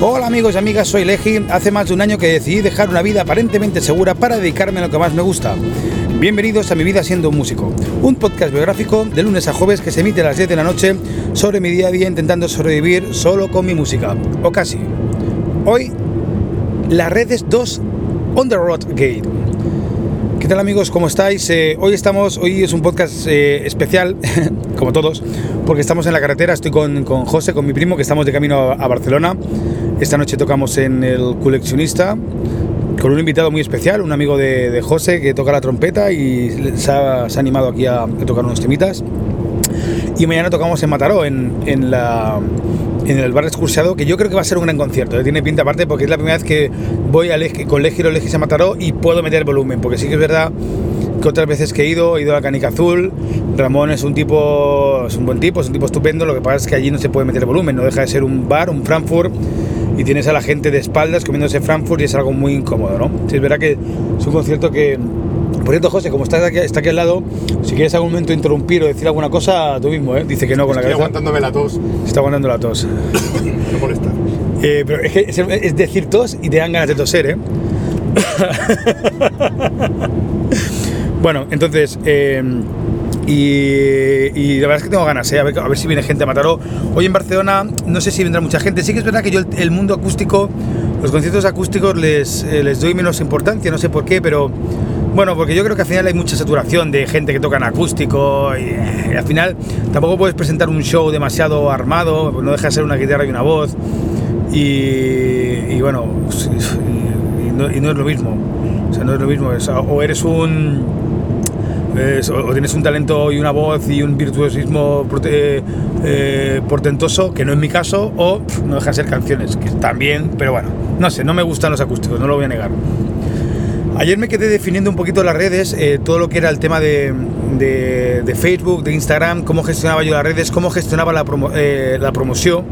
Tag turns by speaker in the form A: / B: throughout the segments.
A: Hola amigos y amigas, soy Legi. Hace más de un año que decidí dejar una vida aparentemente segura para dedicarme a lo que más me gusta. Bienvenidos a Mi Vida Siendo un Músico, un podcast biográfico de lunes a jueves que se emite a las 10 de la noche sobre mi día a día intentando sobrevivir solo con mi música, o casi. Hoy, las redes 2 On The Road Gate. ¿Qué tal amigos? ¿Cómo estáis? Eh, hoy estamos, hoy es un podcast eh, especial, como todos, porque estamos en la carretera, estoy con, con José, con mi primo, que estamos de camino a, Barcelona. Esta noche tocamos en el coleccionista con un invitado muy especial, un amigo de, José que toca la trompeta y se ha, animado aquí a, tocar unos temitas. Y mañana tocamos en Mataró, en, la el bar excursiado, que yo creo que va a ser un gran concierto. ¿eh? Tiene pinta aparte porque es la primera vez que voy a con Legiro Legis a Mataró y puedo meter volumen, porque sí que es verdad que otras veces que he ido, he ido a Canica Azul. Ramón es un tipo, es un buen tipo, es un tipo estupendo. Lo que pasa es que allí no se puede meter volumen, no deja de ser un bar, un Frankfurt. Y tienes a la gente de espaldas comiéndose Frankfurt y es algo muy incómodo, ¿no? Sí, es verdad que es un concierto que, por cierto, José, como estás aquí, está aquí al lado, si quieres algún momento interrumpir o decir alguna cosa, tú mismo, ¿eh? Dice que no con
B: Estoy
A: la cabeza.
B: aguantándome la tos.
A: Está aguantando la tos.
B: no molesta.
A: Eh, pero es, que es, es, decir tos y te dan ganas de toser, ¿eh? bueno, entonces... Eh, y, y, la verdad es que tengo ganas, ¿eh? a, ver, a, ver, si viene gente a Mataró. Hoy en Barcelona no sé si vendrá mucha gente. Sí que es verdad que yo el, el mundo acústico, los conciertos acústicos les, eh, les doy menos importancia, no sé por qué, pero bueno, porque yo creo que al final hay mucha saturación de gente que toca en acústico y, y, al final tampoco puedes presentar un show demasiado armado, no deja de ser una guitarra y una voz y, y bueno, y, no, y, no, es lo mismo, o sea, no es lo mismo, o eres un... O tienes un talento y una voz y un virtuosismo eh, eh, portentoso, que no es mi caso, o no deja de ser canciones, que también, pero bueno, no sé, no me gustan los acústicos, no lo voy a negar. Ayer me quedé definiendo un poquito las redes, eh, todo lo que era el tema de, de, Facebook, de Instagram, cómo gestionaba yo las redes, cómo gestionaba la, promo, la promoción.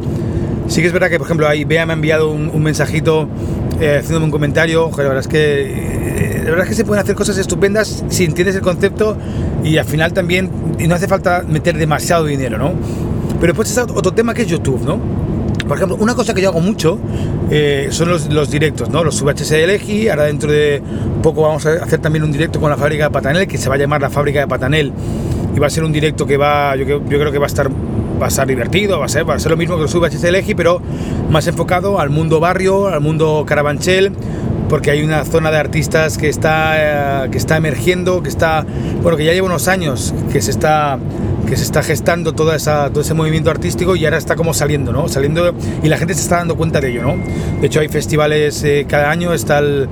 A: Sí que es verdad que, por ejemplo, ahí Bea me ha enviado un, mensajito eh, haciéndome un comentario. Joder, la verdad es que la verdad es que se pueden hacer cosas estupendas si entiendes el concepto y al final también y no hace falta meter demasiado dinero, ¿no? Pero después está otro tema que es YouTube, ¿no? Por ejemplo, una cosa que yo hago mucho eh, son los, los, directos, ¿no? Los VHS de Legi. Ahora dentro de poco vamos a hacer también un directo con la fábrica de Patanel, que se va a llamar la fábrica de Patanel. Y va a ser un directo que va, yo, yo creo que va a estar va a estar divertido, va a ser, va a ser lo mismo que los VHS de Legi, pero más enfocado al mundo barrio, al mundo carabanchel, porque hay una zona de artistas que está, eh, que está emergiendo, que está, bueno, que ya lleva unos años que se está que se está gestando toda esa, todo ese movimiento artístico y ahora está como saliendo, ¿no? Saliendo y la gente se está dando cuenta de ello, ¿no? De hecho hay festivales eh, cada año, está el,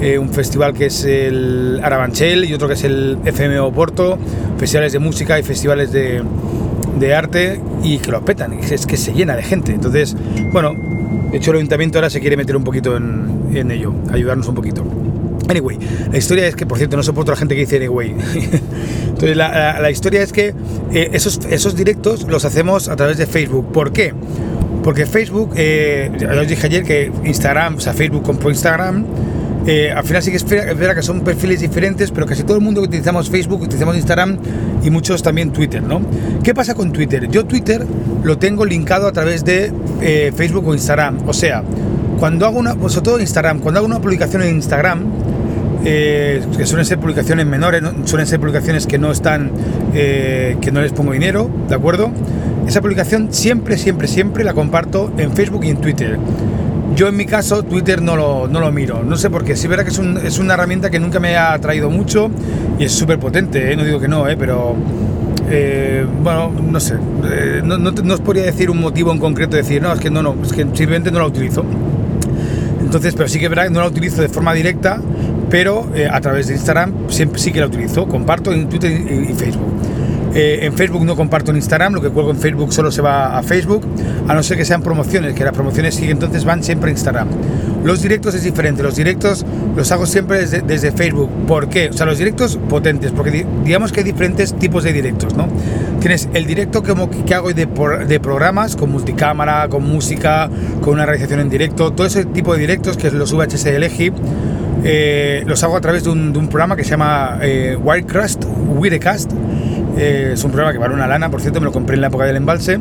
A: eh, un festival que es el Arabanchel y otro que es el FM Oporto, festivales de música y festivales de, de arte y que lo petan, es que se llena de gente. Entonces, bueno, de hecho el ayuntamiento ahora se quiere meter un poquito en, en ello, ayudarnos un poquito. Anyway, la historia es que, por cierto, no soporto a la gente que dice anyway. Entonces, la, la, la, historia es que eh, esos, esos directos los hacemos a través de Facebook. ¿Por qué? Porque Facebook, eh, ya os dije ayer que Instagram, o sea, Facebook compró Instagram. Eh, al final sí que es verdad que son perfiles diferentes, pero casi todo el mundo que utilizamos Facebook, utilizamos Instagram y muchos también Twitter, ¿no? ¿Qué pasa con Twitter? Yo Twitter lo tengo linkado a través de eh, Facebook o Instagram. O sea, cuando hago una, sobre todo Instagram, cuando hago una publicación en Instagram, eh, que suelen ser publicaciones menores, ¿no? suelen ser publicaciones que no están, eh, que no les pongo dinero, ¿de acuerdo? Esa publicación siempre, siempre, siempre la comparto en Facebook y en Twitter. Yo en mi caso Twitter no lo, no lo miro, no sé por qué, sí verdad que es, un, es, una herramienta que nunca me ha traído mucho y es súper potente, ¿eh? no digo que no, ¿eh? pero eh, bueno, no sé, eh, no, no, no, os podría decir un motivo en concreto, decir, no, es que no, no, es que simplemente no la utilizo. Entonces, pero sí que es verdad no la utilizo de forma directa, pero eh, a través de Instagram siempre sí que la utilizo, comparto en Twitter y, y Facebook. Eh, en Facebook no comparto en Instagram, lo que cuelgo en Facebook solo se va a Facebook, a no ser que sean promociones, que las promociones sí entonces van siempre a Instagram. Los directos es diferente, los directos los hago siempre desde, Facebook. ¿Por qué? O sea, los directos potentes, porque digamos que hay diferentes tipos de directos, ¿no? Tienes el directo que, que hago de, programas, con multicámara, con música, con una realización en directo, todo ese tipo de directos que es los VHS de Legi, eh, los hago a través de un, de un programa que se llama eh, Wirecast, Wirecast, eh, es un programa que vale una lana, por cierto, me lo compré en la época del embalse.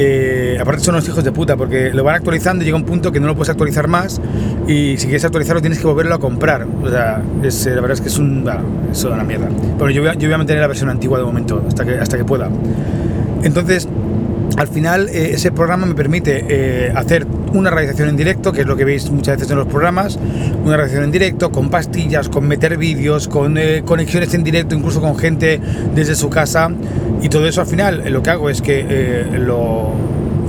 A: Eh, aparte son unos hijos de puta, porque lo van actualizando y llega un punto que no lo puedes actualizar más y si quieres actualizarlo tienes que volverlo a comprar. O sea, es, eh, la verdad es que es, un, es una mierda. Pero yo voy, a, yo voy a mantener la versión antigua de momento, hasta que, hasta que pueda. Entonces, al final eh, ese programa me permite hacer una realización en directo, que es lo que veis muchas veces en los programas, una realización en directo con pastillas, con meter vídeos, con eh, conexiones en directo, incluso con gente desde su casa. Y todo eso al final lo que hago es que lo,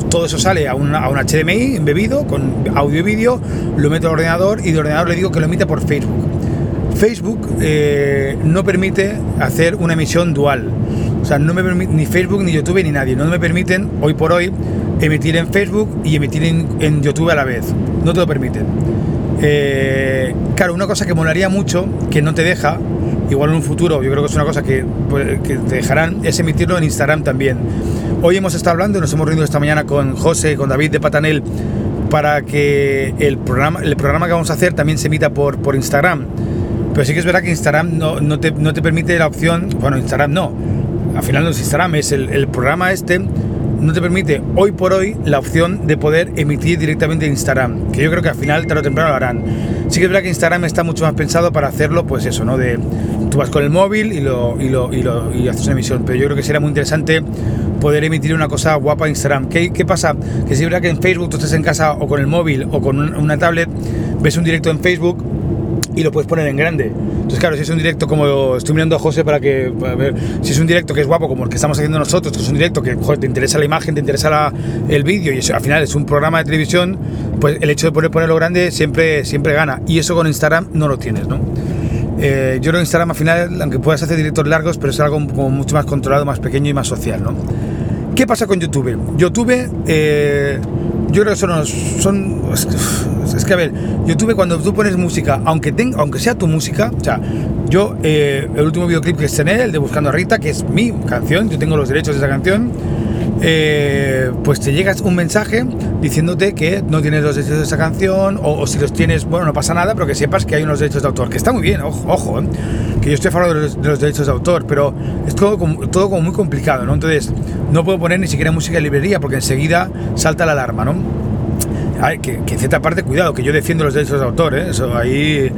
A: todo eso sale a a un HDMI embebido con audio y vídeo, lo meto al ordenador y de ordenador le digo que lo emite por Facebook. Facebook eh, no permite hacer una emisión dual. O sea, no me permite, ni Facebook, ni YouTube, ni nadie. No me permiten, hoy por hoy, emitir en Facebook y emitir en, en YouTube a la vez. No te lo permiten. Eh, claro, una cosa que molaría mucho, que no te deja, igual en un futuro, yo creo que es una cosa que, pues, que te dejarán, es emitirlo en Instagram también. Hoy hemos estado hablando, nos hemos reunido esta mañana con José, con David de Patanel, para que el programa, el programa que vamos a hacer también se emita por, por Instagram. Pero sí que es verdad que Instagram no, no, te, no te permite la opción, bueno, Instagram no, al final no es Instagram, es el, el programa este, no te permite hoy por hoy la opción de poder emitir directamente en Instagram, que yo creo que al final tarde o temprano lo harán. Sí que es verdad que Instagram está mucho más pensado para hacerlo, pues eso, ¿no? De tú vas con el móvil y lo, y lo, y lo y haces una emisión, pero yo creo que sería muy interesante poder emitir una cosa guapa en Instagram. ¿Qué, ¿Qué, pasa? Que si es verdad que en Facebook tú estás en casa o con el móvil o con una tablet, ves un directo en Facebook y lo puedes poner en grande. Entonces, claro, si es un directo como estoy mirando a José para que si es un directo que es guapo como el que estamos haciendo nosotros, que es un directo que te interesa la imagen, te interesa el vídeo y eso, al final es un programa de televisión, pues el hecho de poder ponerlo grande siempre siempre gana y eso con Instagram no lo tienes, ¿no? Eh, yo creo que Instagram al final, aunque puedas hacer directos largos, pero es algo como mucho más controlado, más pequeño y más social, ¿no? ¿Qué pasa con YouTube? YouTube, eh, yo creo que son, son es que a ver, YouTube cuando tú pones música, aunque tenga, aunque sea tu música, o sea, yo eh, el último videoclip que estrené, el de Buscando a Rita, que es mi canción, yo tengo los derechos de esa canción, eh, pues te llegas un mensaje diciéndote que no tienes los derechos de esa canción o, o, si los tienes, bueno, no pasa nada, pero que sepas que hay unos derechos de autor, que está muy bien, ojo, ojo ¿eh? que yo estoy a favor de los, de los, derechos de autor, pero es todo como, todo como muy complicado, ¿no? Entonces, no puedo poner ni siquiera música de librería porque enseguida salta la alarma, ¿no? Ay, que, que, en cierta parte, cuidado, que yo defiendo los derechos de autor, ¿eh? eso ahí.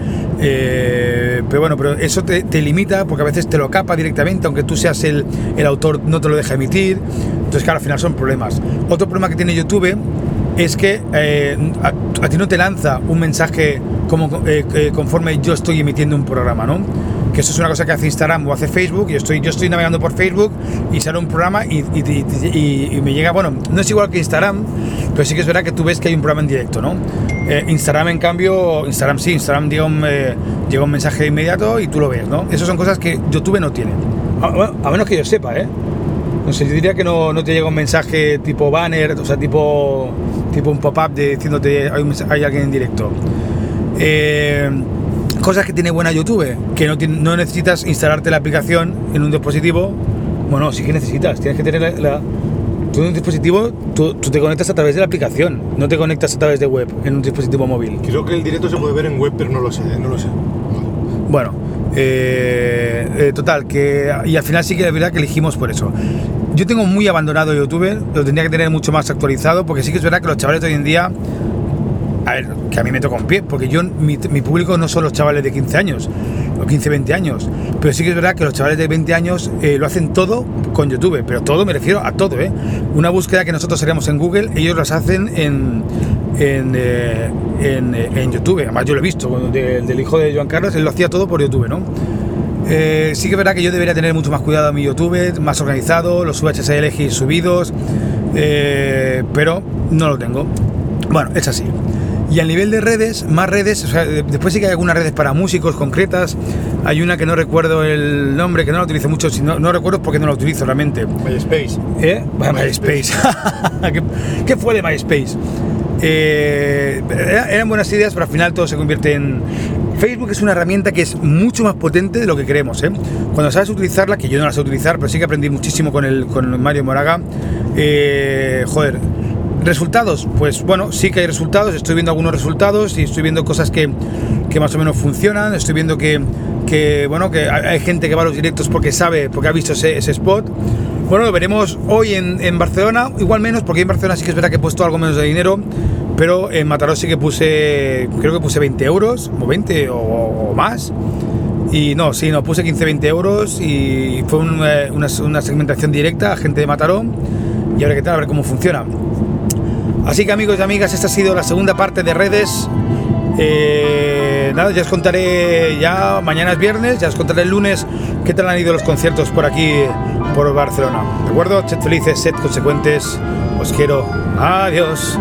A: Eh, pero bueno, pero eso te, te, limita porque a veces te lo capa directamente, aunque tú seas el, el, autor, no te lo deja emitir. Entonces, claro, al final son problemas. Otro problema que tiene YouTube es que eh, a, ti no te lanza un mensaje como eh, conforme yo estoy emitiendo un programa, ¿no? que eso es una cosa que hace Instagram o hace Facebook, yo estoy, yo estoy navegando por Facebook y sale un programa y, y, y, me llega, bueno, no es igual que Instagram, pero sí que es verdad que tú ves que hay un programa en directo, ¿no? Eh, Instagram, en cambio, Instagram sí, Instagram llega un, eh, llega un mensaje inmediato y tú lo ves, ¿no? Esas son cosas que YouTube no tiene, a, a menos que yo sepa, ¿eh? No sé, yo diría que no, no te llega un mensaje tipo banner, o sea, tipo, tipo un pop-up diciéndote hay, un, hay alguien en directo. Eh, cosas que tiene buena YouTube, que no, no, necesitas instalarte la aplicación en un dispositivo. Bueno, sí que necesitas, tienes que tener la. la tú en un dispositivo, tú, tú, te conectas a través de la aplicación, no te conectas a través de web en un dispositivo móvil.
B: Creo que el directo se puede ver en web, pero no lo sé, no lo sé.
A: Bueno, eh, eh, total, que. Y al final sí que es verdad que elegimos por eso. Yo tengo muy abandonado YouTube, lo tendría que tener mucho más actualizado, porque sí que es verdad que los chavales de hoy en día a ver, que a mí me toca un pie, porque yo, mi, mi, público no son los chavales de 15 años, o 15, 20 años, pero sí que es verdad que los chavales de 20 años eh, lo hacen todo con YouTube, pero todo me refiero a todo, ¿eh? Una búsqueda que nosotros haríamos en Google, ellos las hacen en, en, eh, en, en, YouTube, además yo lo he visto, del, hijo de Joan Carlos, él lo hacía todo por YouTube, ¿no? Eh, sí que es verdad que yo debería tener mucho más cuidado a mi YouTube, más organizado, los VHSL subidos, eh, pero no lo tengo. Bueno, es así. Y a nivel de redes, más redes, o sea, después sí que hay algunas redes para músicos concretas. Hay una que no recuerdo el nombre, que no la utilizo mucho, no, no recuerdo porque no la utilizo realmente.
B: MySpace.
A: ¿Eh? MySpace. ¿Qué, ¿Qué, fue de MySpace? Eh, eran buenas ideas, pero al final todo se convierte en... Facebook es una herramienta que es mucho más potente de lo que creemos. ¿eh? Cuando sabes utilizarla, que yo no la sé utilizar, pero sí que aprendí muchísimo con, el, con Mario Moraga, eh, joder, ¿Resultados? Pues bueno, sí que hay resultados, estoy viendo algunos resultados y estoy viendo cosas que, que más o menos funcionan, estoy viendo que, que, bueno, que hay gente que va a los directos porque sabe, porque ha visto ese, ese spot. Bueno, lo veremos hoy en, en Barcelona, igual menos, porque en Barcelona sí que es verdad que he puesto algo menos de dinero, pero en Mataró sí que puse, creo que puse 20 euros, o 20 o, o más. Y no, sí, no, puse 15-20 euros y fue un, eh, una, una segmentación directa a gente de Mataró. Y ahora qué tal, a ver cómo funciona. Así que amigos y amigas, esta ha sido la segunda parte de redes. Eh, nada, ya os contaré, ya mañana es viernes, ya os contaré el lunes qué tal han ido los conciertos por aquí, por Barcelona. ¿De acuerdo? Sed felices, sed consecuentes. Os quiero. Adiós.